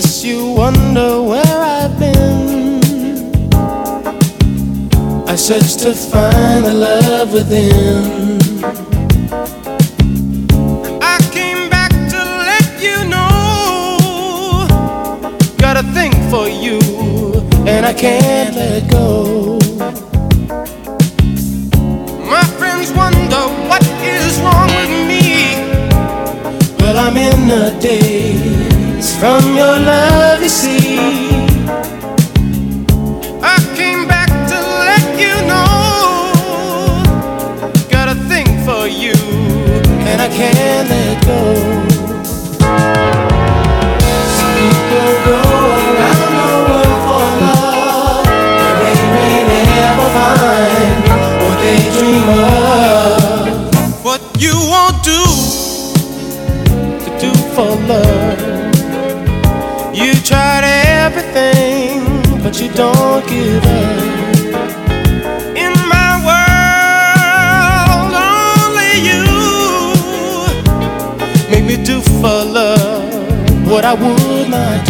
guess you wonder where I've been. I searched to find the love within. I came back to let you know. Got a thing for you, and I can't let go. My friends wonder what is wrong with me. Well, I'm in a daze from your love. don't give up. In my world, only you make me do for love what I would not do.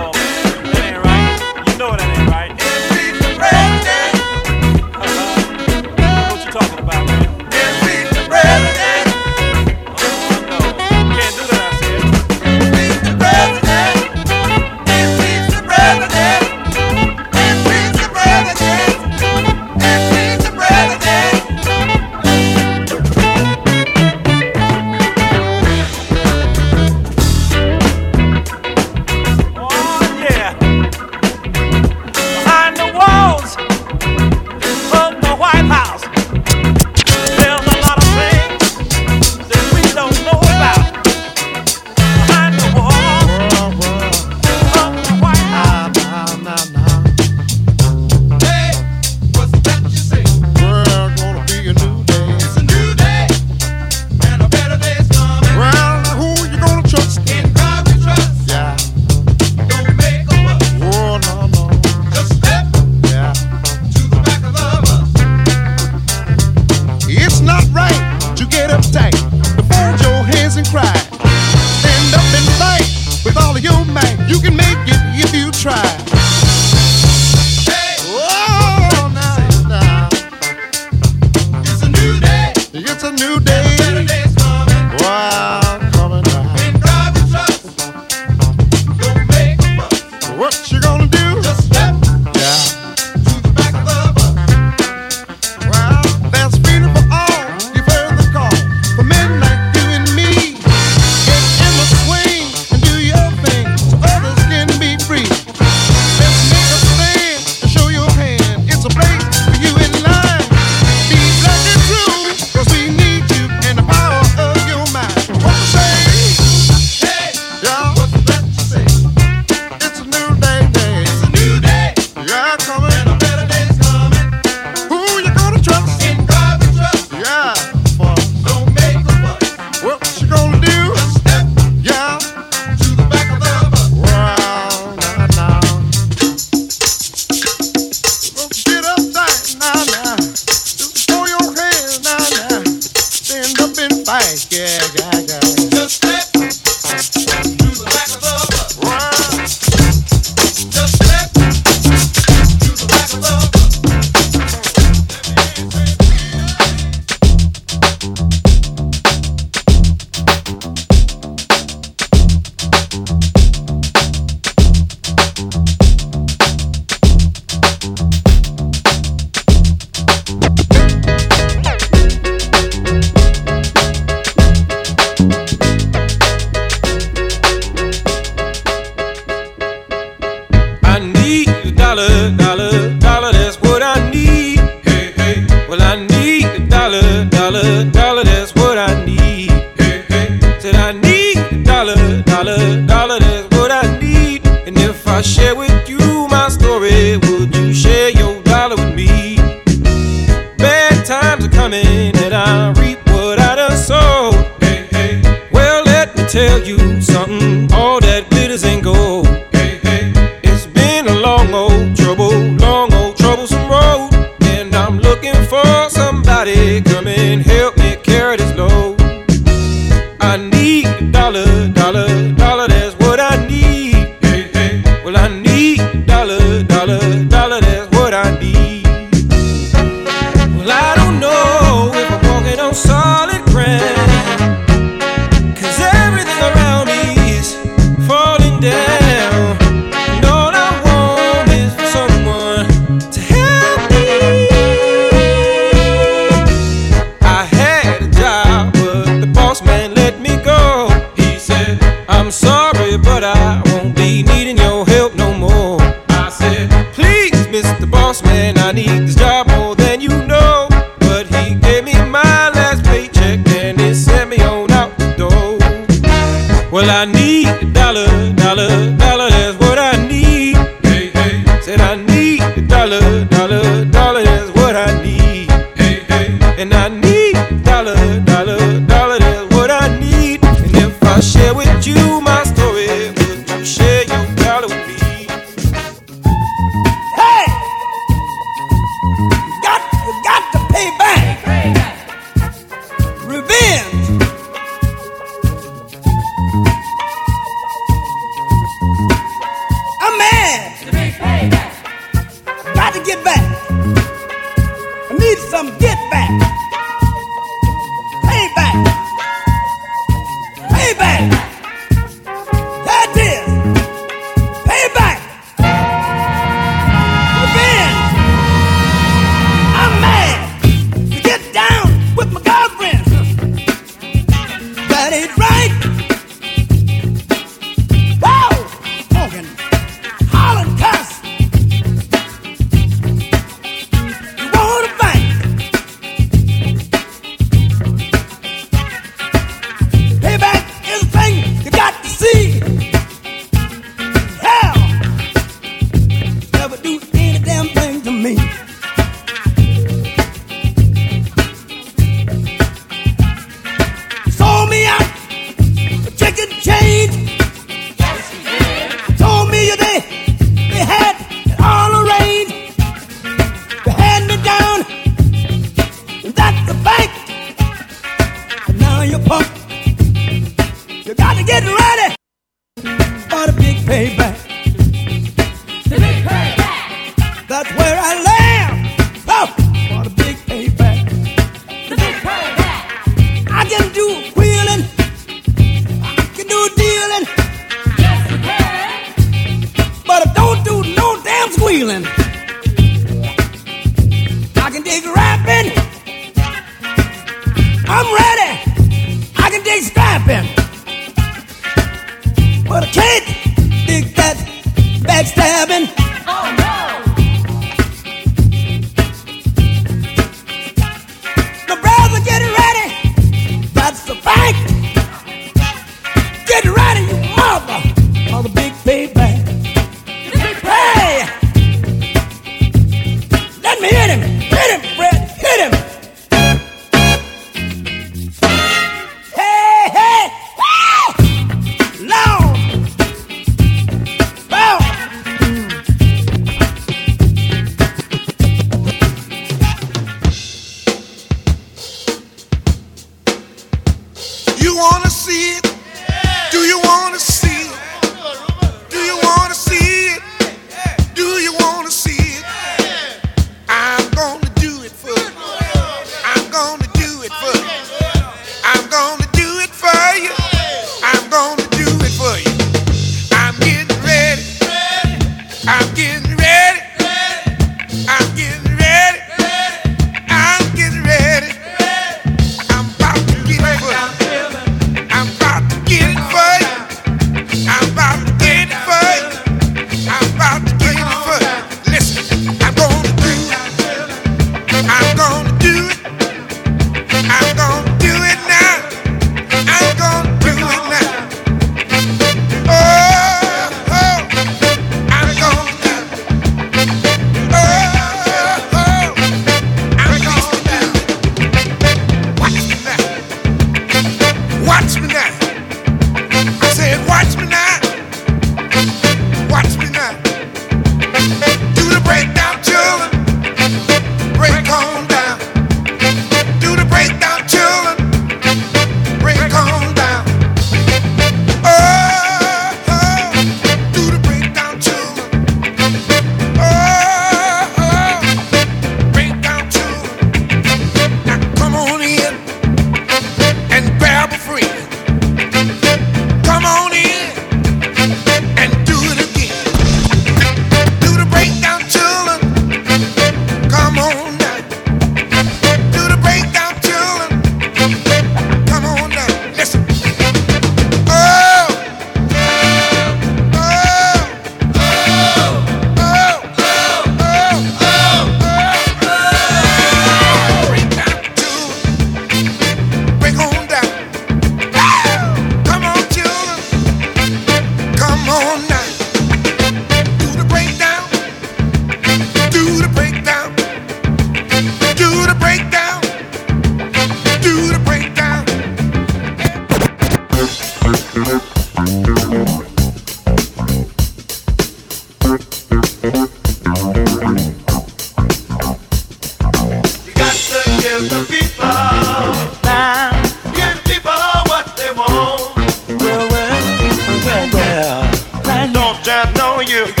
you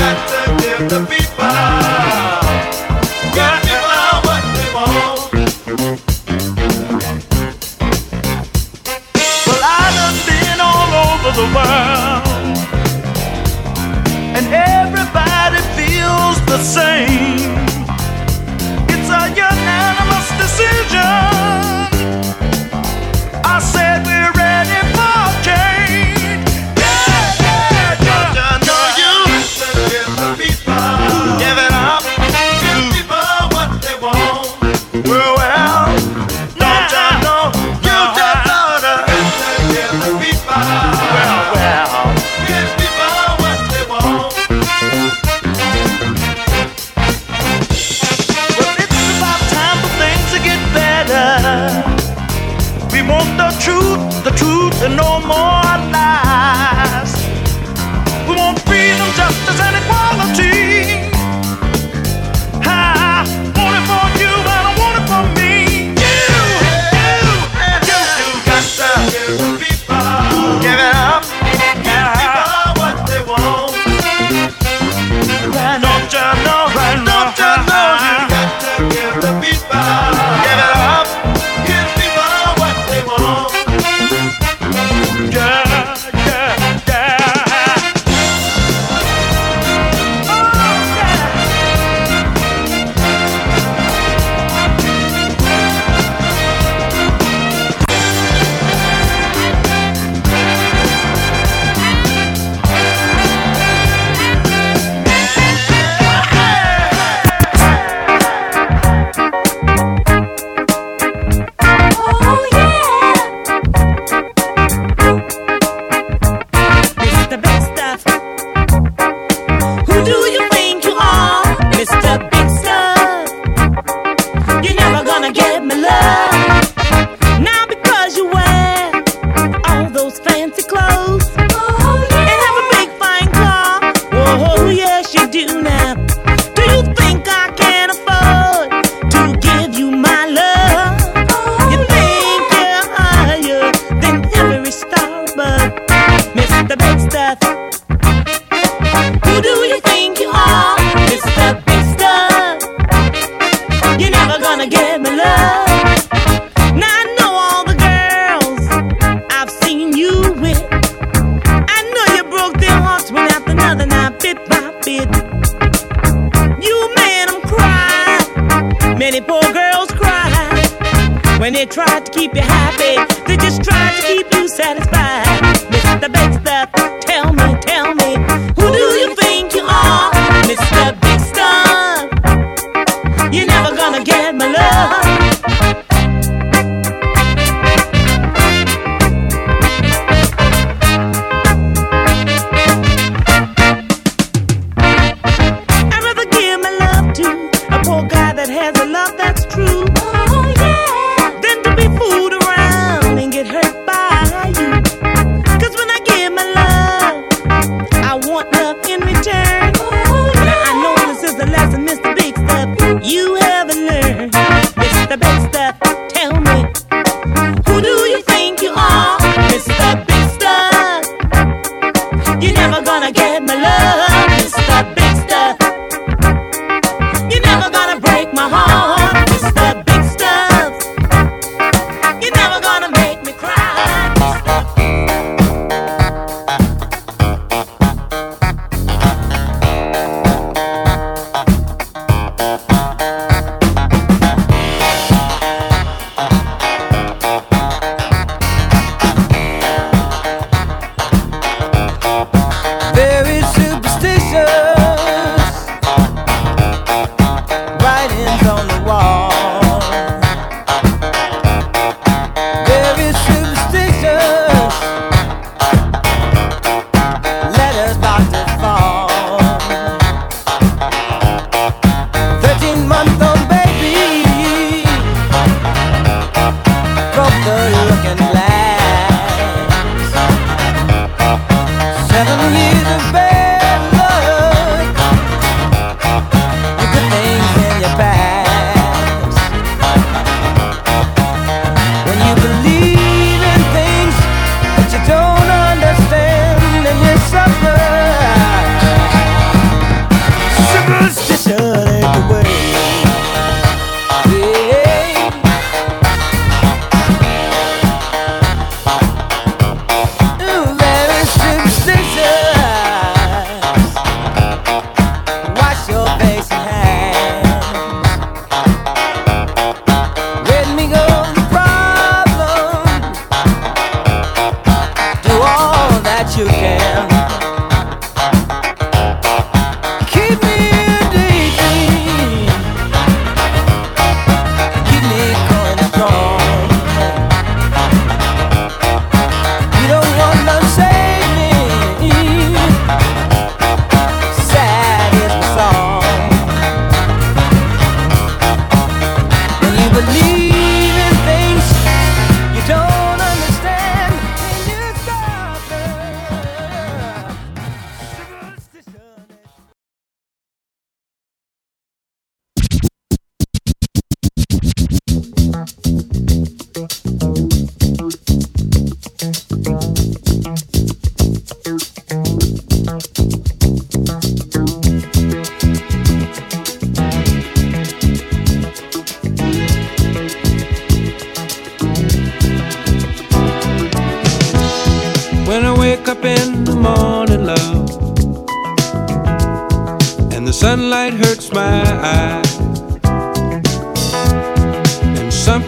gonna get my love.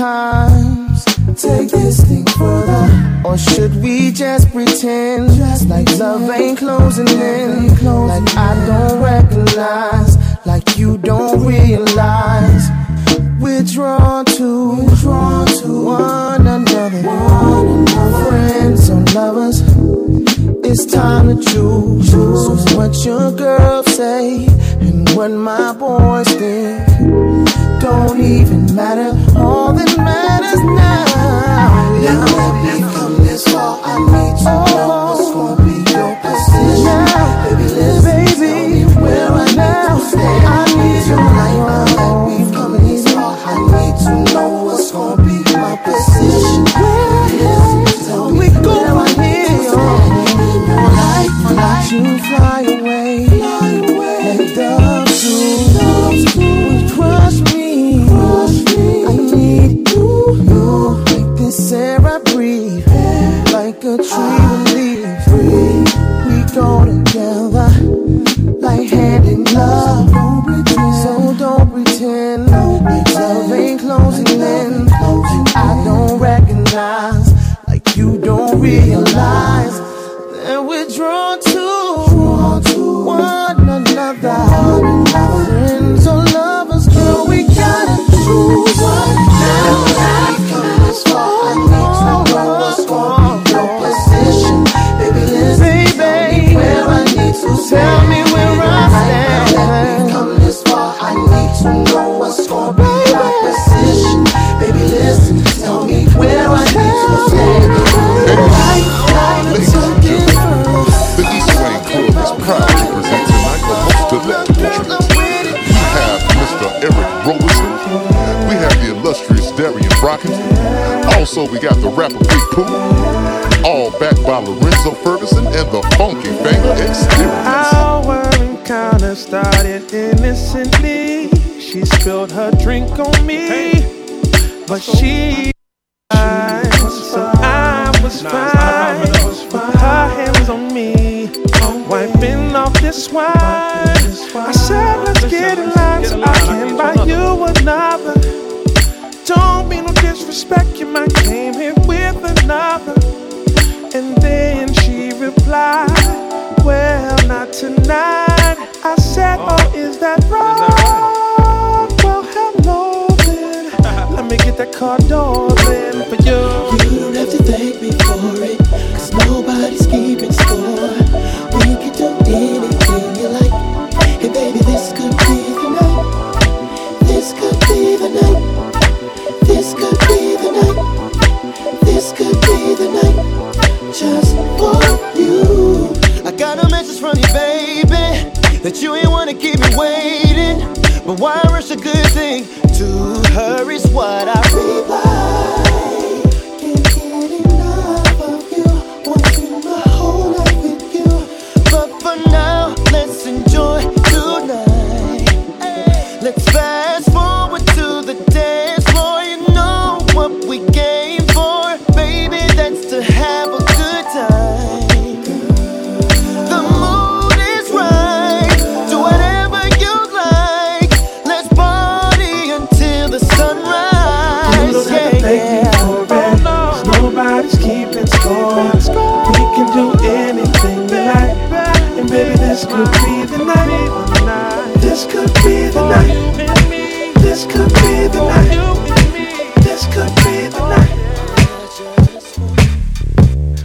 times Take this thing further? Or should we just pretend just Like love ain't closing in? Like I don't recognize Like you don't realize. We're drawn to, We're drawn to one another, one another. Friends or lovers. It's time to choose, choose what your girls say and what my boys think. Don't even matter. All that matters now. Now let me come this far. I need you. Oh. we got the rapper Big Pooh. All backed by Lorenzo Ferguson and the Funky Finger Experience. Our encounter started innocently. She spilled her drink on me, but she.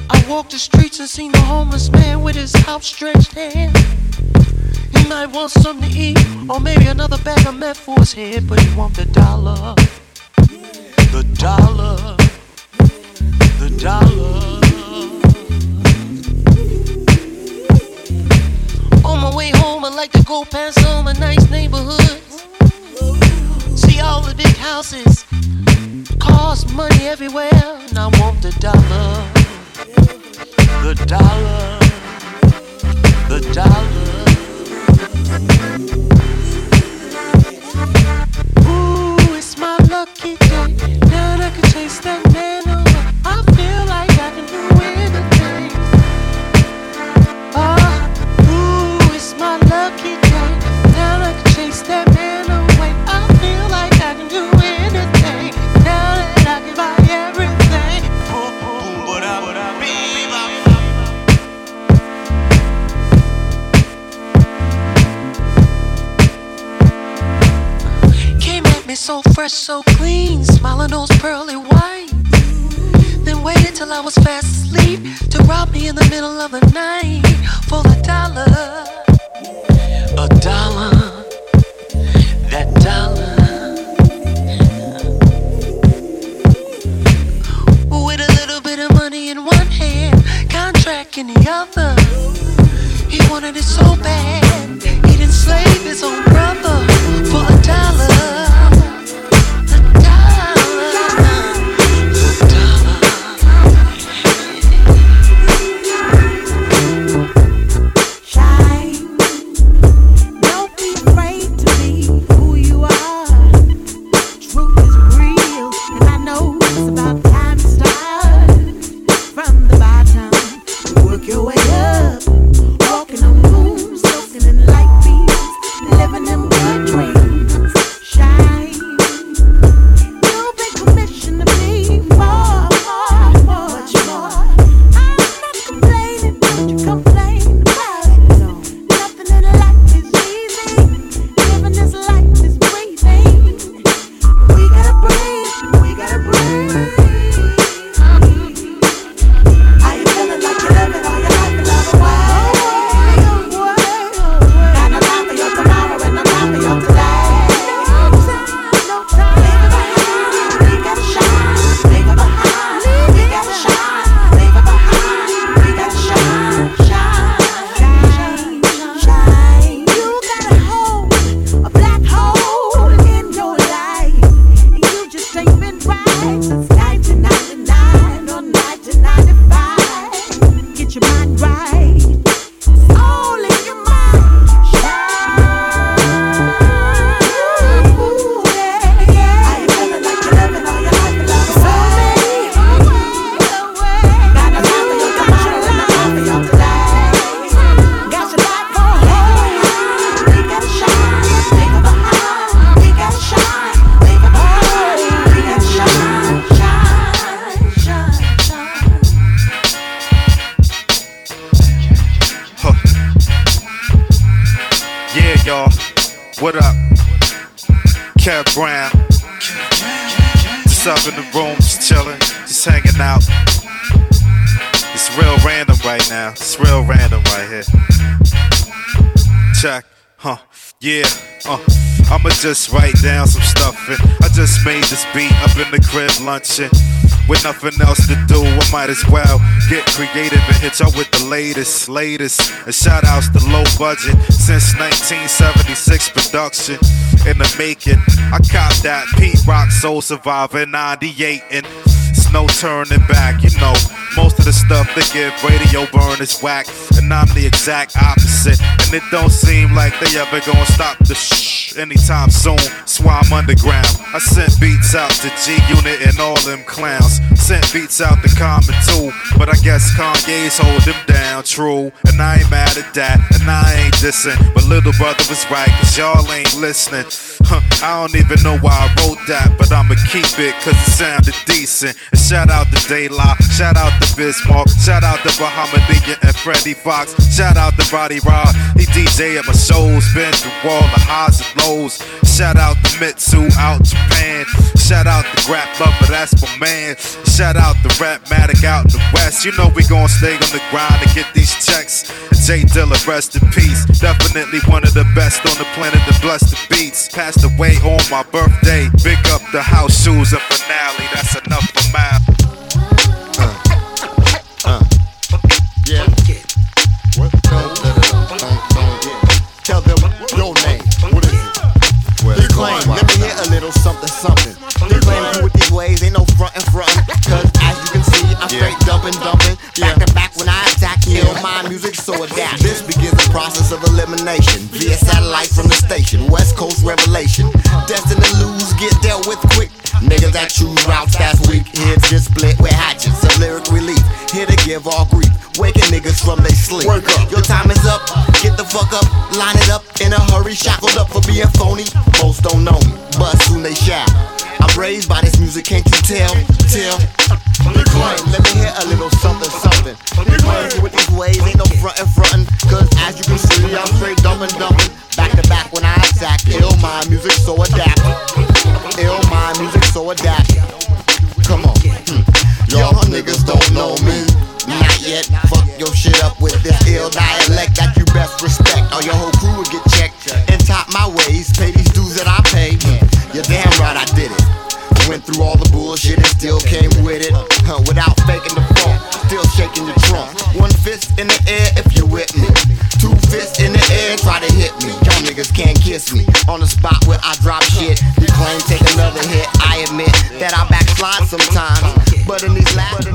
I walked the streets and seen the homeless man with his outstretched hand. He might want something to eat, or maybe another bag of meth for his head, but he want the dollar, the dollar, the dollar. On my way home, I like to go past all my nice neighborhoods, see all the big houses Cost money everywhere, and I want the dollar. The dollar. The dollar. just write down some stuff. And I just made this beat up in the crib lunching. With nothing else to do, I might as well get creative and hit y'all with the latest, latest. And shout outs to low budget since 1976 production in the making. I cop that Pete Rock Soul Survivor 98 and it's no turning back, you know. Most of the stuff they give radio burn is whack, and I'm the exact opposite. And it don't seem like they ever gonna stop the anytime soon. Swam underground. I sent beats out to G Unit and all them clowns. Sent beats out the Common too, but I guess Kanye's hold them down, true. And I ain't mad at that, and I ain't dissing. But little brother was right, cause y'all ain't listening. Huh, I don't even know why I wrote that, but I'ma keep it cause it sounded decent. And shout out to Daylight, shout out to Bismarck, shout out to Bahamadia and Freddie Foxxx, shout out to Roddy Rod. He DJ at my shows, been through all the highs and lows. Shout out to Mitsu out Japan, shout out to Grap Luva, that's my man. Shout out to Rapmatic out in the West. You know we gon' stay on the grind to get these checks. J Dilla, rest in peace. Definitely one of the best on the planet to bless the beats. Passed away on my birthday. Big up the house shoes and finale. That's enough for mine. Claim, let me hear a little something, something. He claim you with these ways, ain't no front and front. Cause as you can see, I'm straight dumping, dumping. Back to back when I attack, kill my music, so adapt. This begins the process of elimination via satellite from the station. West Coast revelation. Destined to lose, get dealt with quick. Niggas that choose routes that's weak. Heads just split with hatchets of lyric relief. Here to give all grief. Waking niggas from they sleep. Work up. Your time is up. Get the fuck up. Line it up in a hurry. Shackled up for being phony. Most don't know me, but soon they shall. I'm raised by this music, can't you tell? Tell. Let me hear a little something, something. Reclaim with these ways, ain't no front and frontin'. Cause as you can see, I'm straight dumping, dumping. Back to back when I attack. Ill mind music, so adapt. Ill mind music, so adapt. Come on. Hmm. Y'all niggas don't know me. Not yet. Fuck your shit up with this ill dialect that you best respect. Or your whole crew will get checked. And top my ways, pay these dues that I pay. You're damn right I did it. Went through all the bullshit and still came with it. Huh, without faking the funk, still shaking your trunk. One fist in the air if you with me. Two fists in the air, try to hit me. Y'all niggas can't kiss me. On the spot where I drop shit. You claim take another hit. I admit that I backslide sometimes. But in these last,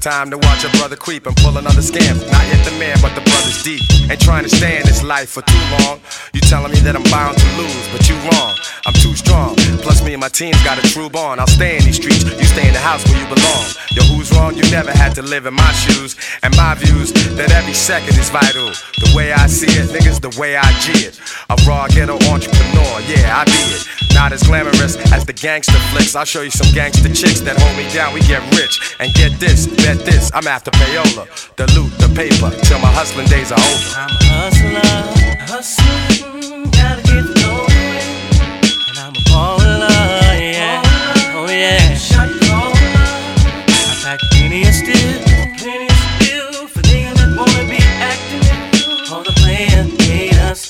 time to watch a brother creep and pull another scam. Not yet the man, but the brother's deep. Ain't trying to stay in this life for too long. You telling me that I'm bound to lose, but you wrong. I'm too strong. Plus, me and my team's got a true bond. I'll stay in these streets, you stay in the house where you belong. Yo, who's wrong? You never had to live in my shoes. And my views that every second is vital. The way I see it, niggas, the way I G it. A raw ghetto entrepreneur, yeah, I be it. Not as glamorous as the gangster flicks. I'll show you some gangster chicks that hold me down. We get rich and get this, bet this. I'm after payola, the loot, the paper, till my hustling days are over. I'm a hustler, hustler, gotta get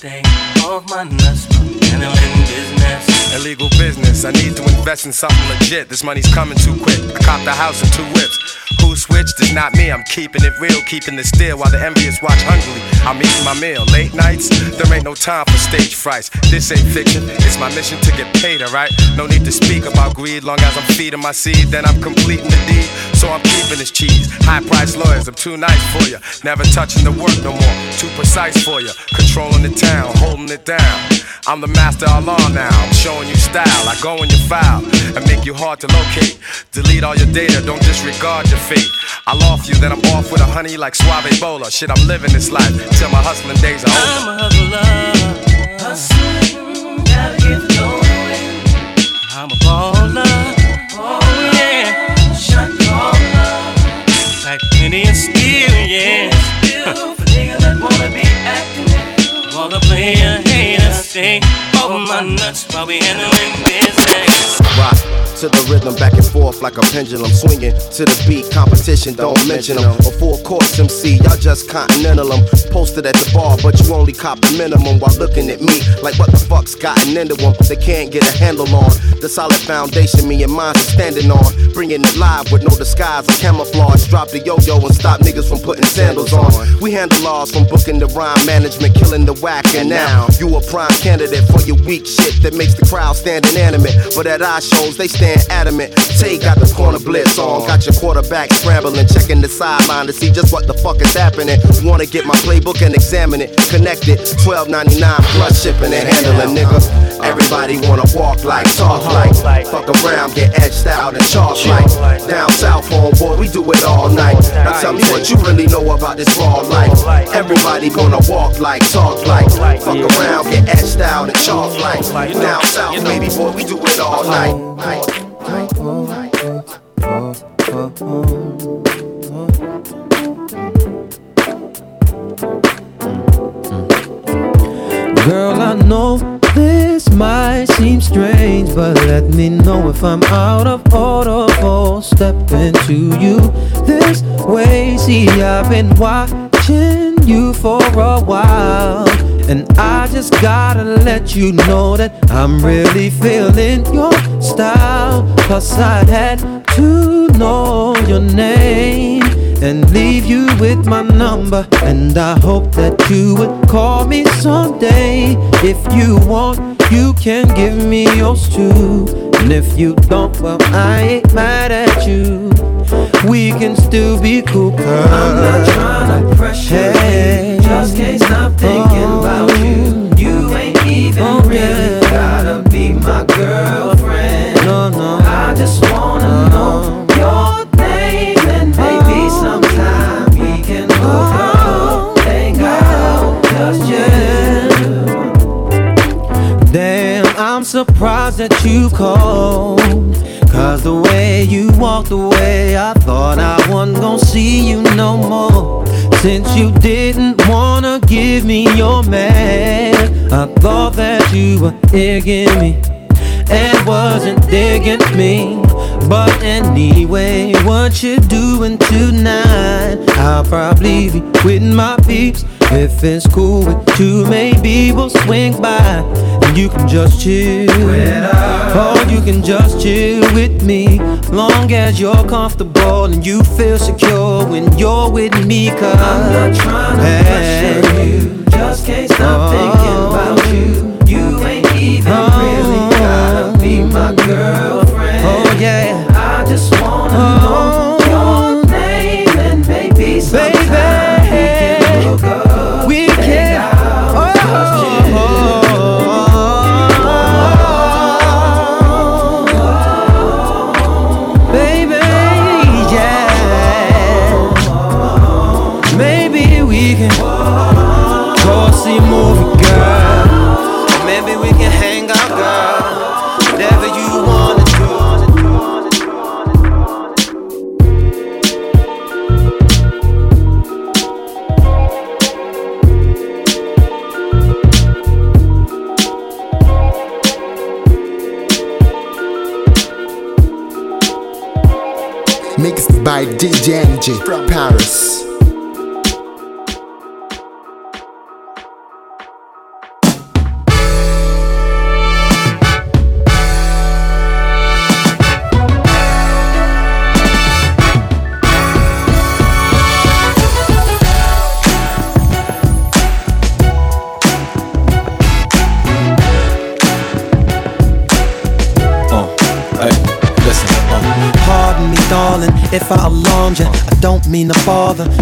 stay off my nuts, business. Illegal business. I need to invest in something legit. This money's coming too quick. I copped the house and two whips. Who switched? It's not me. I'm keeping it real, keeping it still while the envious watch hungrily. I'm eating my meal. Late nights, there ain't no time for stage frights. This ain't fiction. It's my mission to get paid, alright? No need to speak about greed. Long as I'm feeding my seed, then I'm completing the deed. So I'm keeping this cheese. High price lawyers, I'm too nice for you. Never touching the work no more. Too precise for you. Controlling the town, holding it down. I'm the master law now. I'm showing you style. I go in your file and make you hard to locate. Delete all your data, don't disregard your feet. I loft you, then I'm off with a honey like Suave Bola. Shit, I'm living this life till my hustling days are over. I'm a hustler. Hustling, gotta get going. I'm a baller. Oh, yeah. Shot caller. Like penny and steel, yeah. Huh. Wanna play a hater, stay over oh, my nuts while we handling business. Rock to the rhythm, back and forth like a pendulum, swinging to the beat. Competition, don't mention them. A full course MC, y'all just continental them. Posted at the bar, but you only cop the minimum while looking at me like what the fuck's gotten into them. They can't get a handle on the solid foundation me and mine are standing on. Bringing it live with no disguise or camouflage. Drop the yo yo and stop niggas from putting sandals on. We handle laws from booking the rhyme management, killing the whack, and now you a prime candidate for your weak shit that makes the crowd stand inanimate. But at our shows, they stand adamant. Tay got the corner blitz on, got your quarterback scrambling, checking the sideline to see just what the fuck is happening. Wanna get my playbook and examine it, connect it, 12.99 plus shipping and handling, nigga. Everybody wanna walk like, talk like, fuck around, get edged out and chalk like. Down south, homeboy, we do it all night. Now tell me what you really know about this raw life. Everybody gonna walk like, talk like, fuck around, get etched out and chalk like. Down south, baby boy, we do it all night. Girl, I know this might seem strange, but let me know if I'm out of order for stepping to you this way. See, I've been watching you for a while, and I just gotta let you know that I'm really feeling your style. Plus, I had to know your name and leave you with my number. And I hope that you would call me someday. If you want, you can give me yours too. And if you don't, well, I ain't mad at you. We can still be cool. I'm not trying to pressure you. Just can't stop thinking about you. You ain't even oh, really gotta be my girlfriend. No, no. I just wanna know your name and maybe oh. sometime we can hook oh, up, hang out, just chill. Damn, I'm surprised that you called. Cause the way you walked away, I thought I wasn't gonna see you no more. Since you didn't wanna give me your man, I thought that you were digging me and wasn't digging me. But anyway, what you doing tonight? I'll probably be with my peeps. If it's cool with you, maybe we'll swing by and you can just chill. Oh, you can just chill with me, long as you're comfortable and you feel secure when you're with me. Cause I'm not trying to pressure you, just can't stop thinking about you.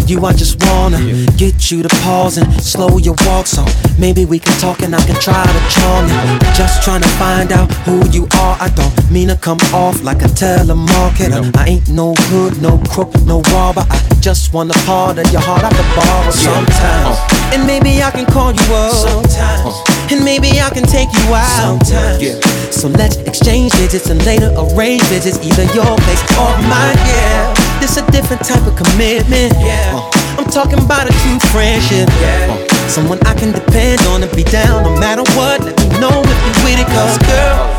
You. I just wanna get you to pause and slow your walk. So maybe we can talk and I can try to charm you. Just trying to find out who you are. I don't mean to come off like a telemarketer. I ain't no hood, no crook, no robber. I just want a part of your heart I could borrow sometimes. Uh. And maybe I can call you up. Sometimes. Uh. And maybe I can take you out. Sometimes. So let's exchange digits and later arrange visits, either your place or mine. Yeah, this a different type of commitment. Yeah, uh, I'm talking about a true friendship. Yeah, uh, Someone I can depend on and be down no matter what. Let me know if you with it, cause girl,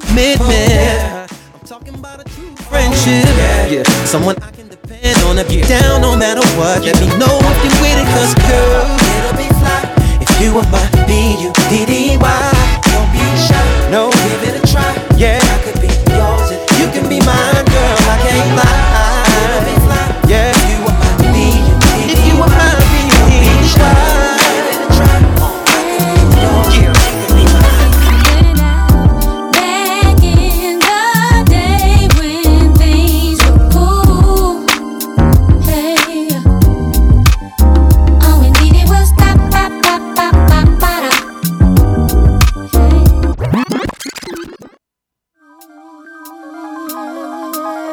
commitment. I'm talking about a true friendship. Yeah, someone I can depend on if you're down no matter what. Let me know if you're with it, cause girl, it'll be fly. If you are my B-U-D-D-Y, don't be shy. No, give it a try. Yeah, I could be yours and you can be mine, girl. I can't lie. Back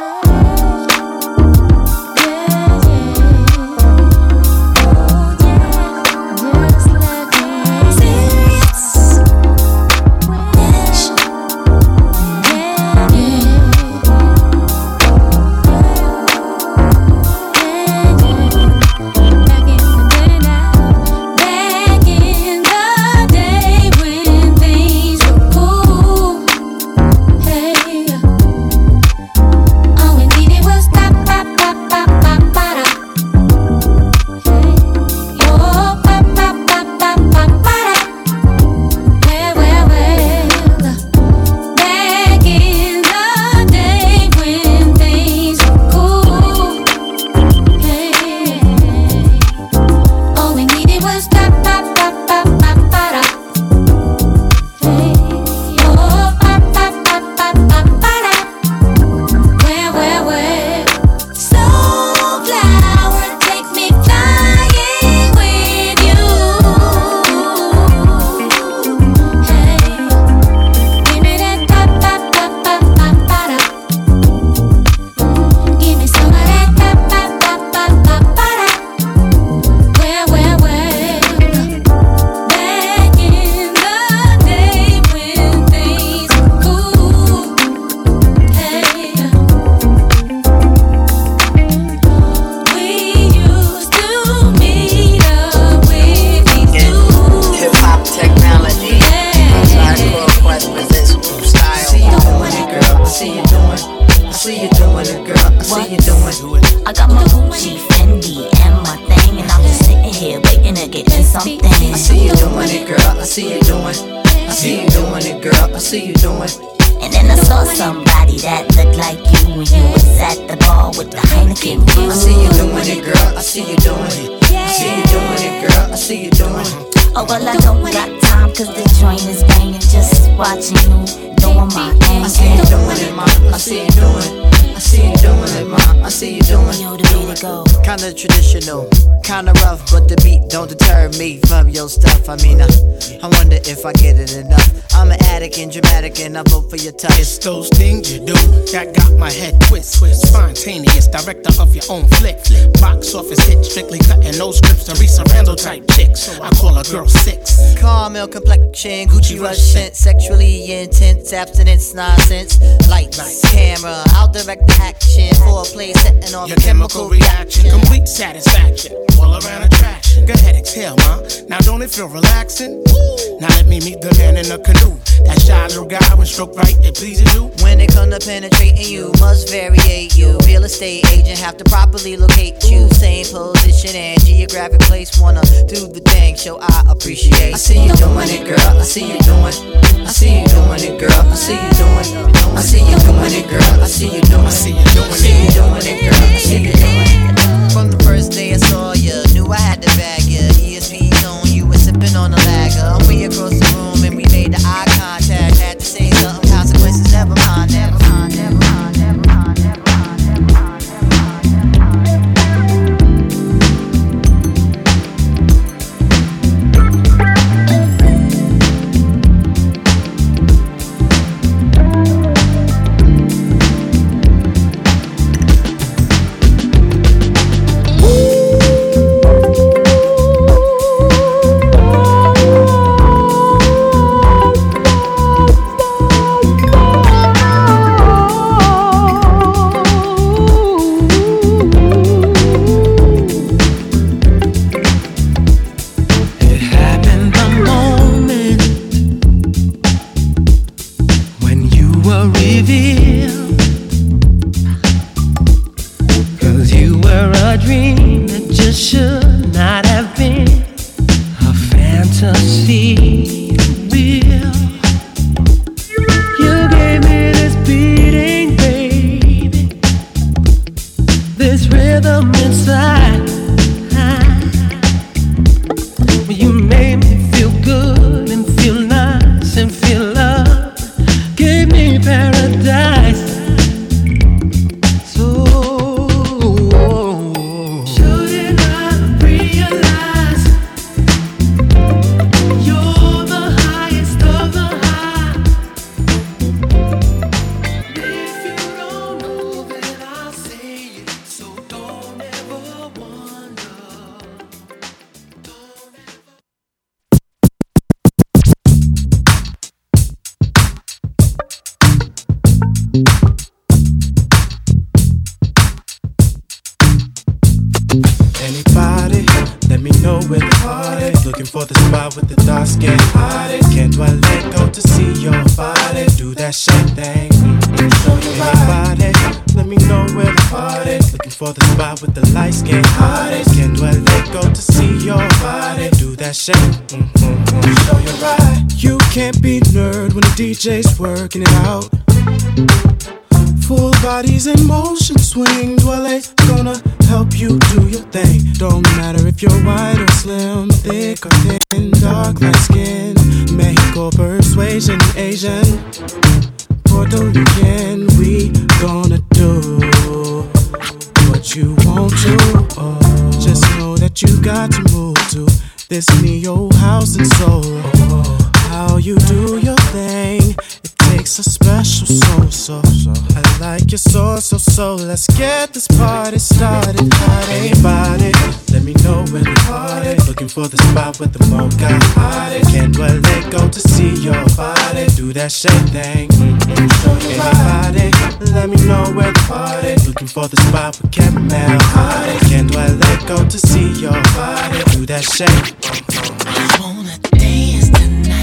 See you doing. Doing. Yo, the way to go. Kinda traditional, kinda rough, but the beat don't deter me from your stuff. I mean, I, I wonder if I get it enough. I'm an addict and dramatic, and I vote for your touch. It's those things you do that got my head twist. Spontaneous, director of your own flick. Box office hit, strictly cutting no scripts. Theresa Randle type chicks. I call a girl six. Caramel complexion, Gucci rush scent, sexually intense, abstinence, nonsense. Lights, camera, I'll direct the action. Foreplay setting off Your chemical reaction, complete satisfaction, all around attraction. Go ahead, exhale, ma. Now don't it feel relaxing? Now let me meet the man in the canoe. That shy little guy when stroke right, it pleases you. When it come to penetrating you, must variate you. Real estate agent have to properly locate you. Same position and geographic place. Wanna do the thing, show I appreciate. I see you doing it, girl. I see you doing. I see you doing it, girl. I see you doing. I see you doing it, girl. I see you doing. I see you doing. I see you doing it, girl. I see you doing it. From the first day I saw you, knew I had to bag zone, you on a lager. Across the room and we made the eye contact. Had to say something, consequences never mind, never DJ's working it out. Full bodies in motion, swing, Dwele gonna help you do your thing. Don't matter if you're white or slim, thick or thin, dark, light skin, Mexico persuasion, Asian, Puerto Rican. We gonna do what you want to. Oh, just know that you got to move to this neo house and soul. Oh, how you do your thing. It takes a special soul, so, so I like your soul, so so. Let's get this party started. Hot anybody, let me know when the party. Looking for the spot with the mocha hottie. Can't well let go to see your body. Do that shake thing. Mm-mm, show let me know where the party. Looking for the spot with caramel hottie. Can't well let go to see your body. Do that shake. I wanna dance tonight.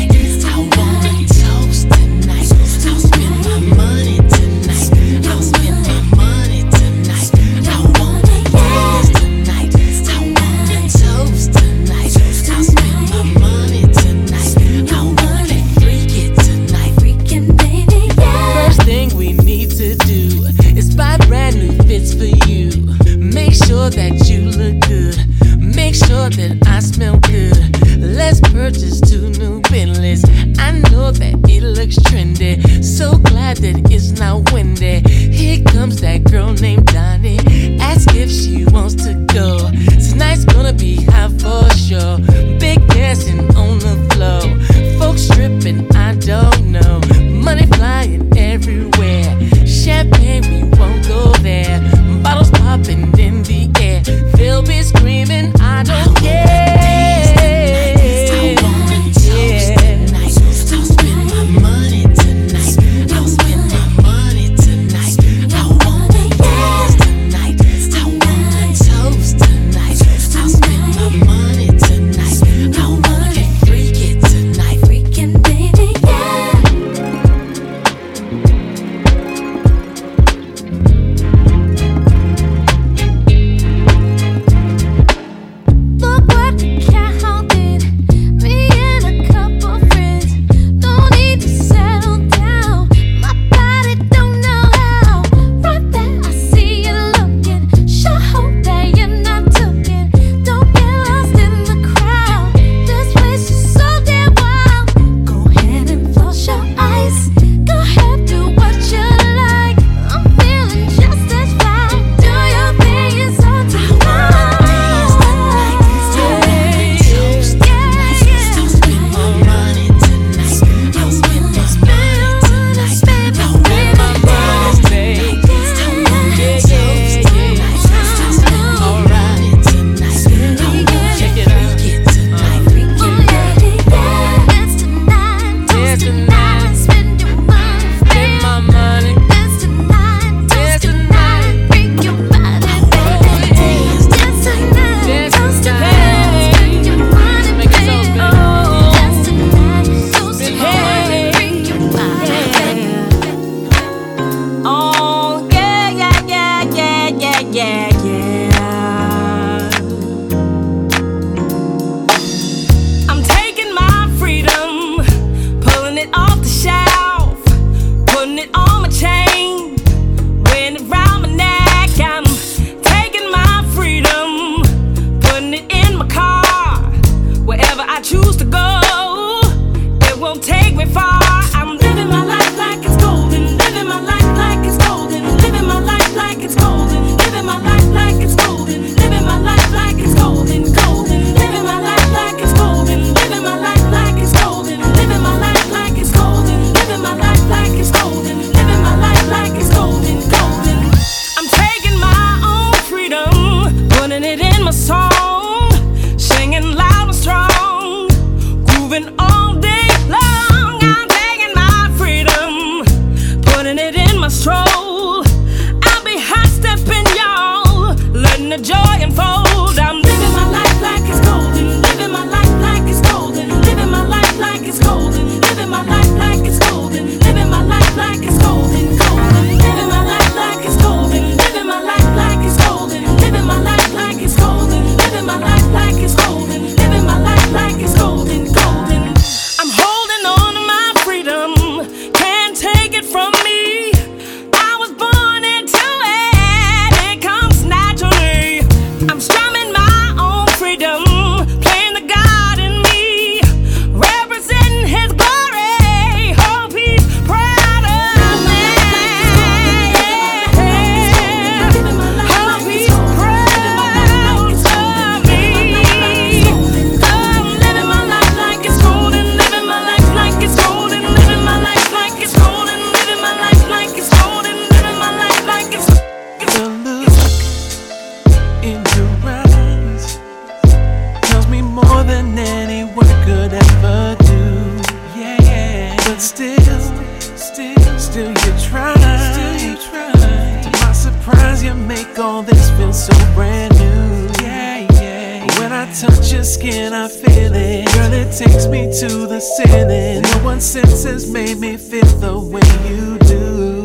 kisses made me feel the way you do.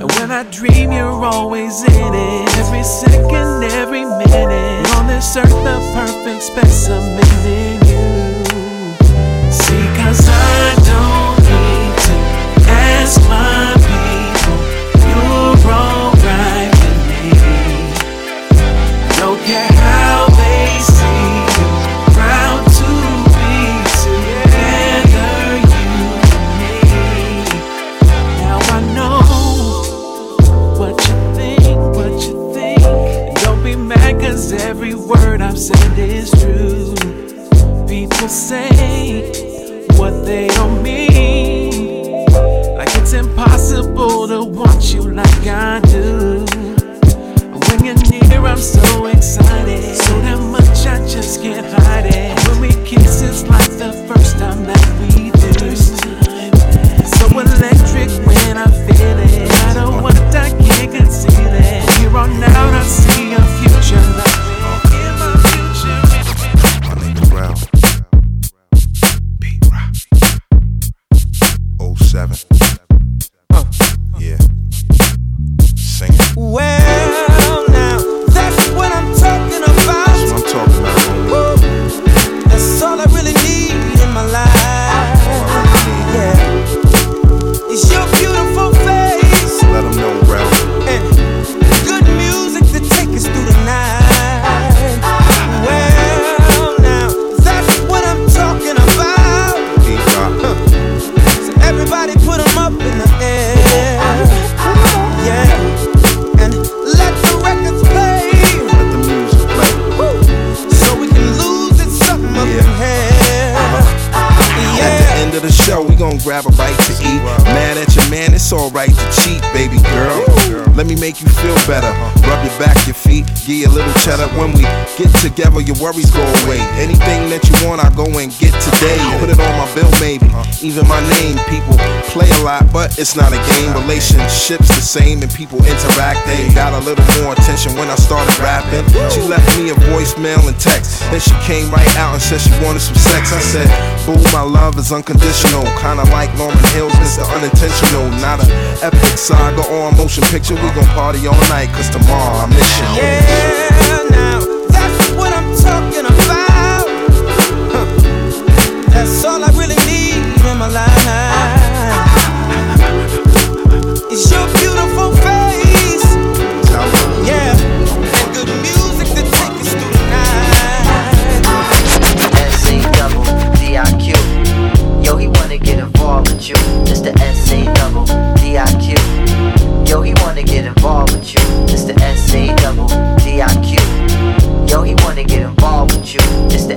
And when I dream, you're always in it. Every second, every minute. On this earth, the perfect specimen in you. See, cause I A little cheddar when we get together, your worries go away. Anything that you want, I go and get today. Put it on my bill, maybe. Uh, even my name, people play a lot, but it's not a game. Relationships the same, and people interact. They got a little more attention when I started rapping. She left me a voicemail and text. Then she came right out and said she wanted some sex. I said, Boo, my love is unconditional. Kinda like Norman Hills, Mr. Unintentional. Not a epic saga or a motion picture. We gon' party all night, cause tomorrow I miss you. Yeah. It's all I really need in my life. It's your beautiful face. Yeah. And good music us through the night. S-C-double-D-I-Q. Yo, he wanna get involved with you. Double D I Q. Yo, he wanna get involved with you. Double D I Q. Yo, he wanna get involved with you. It's the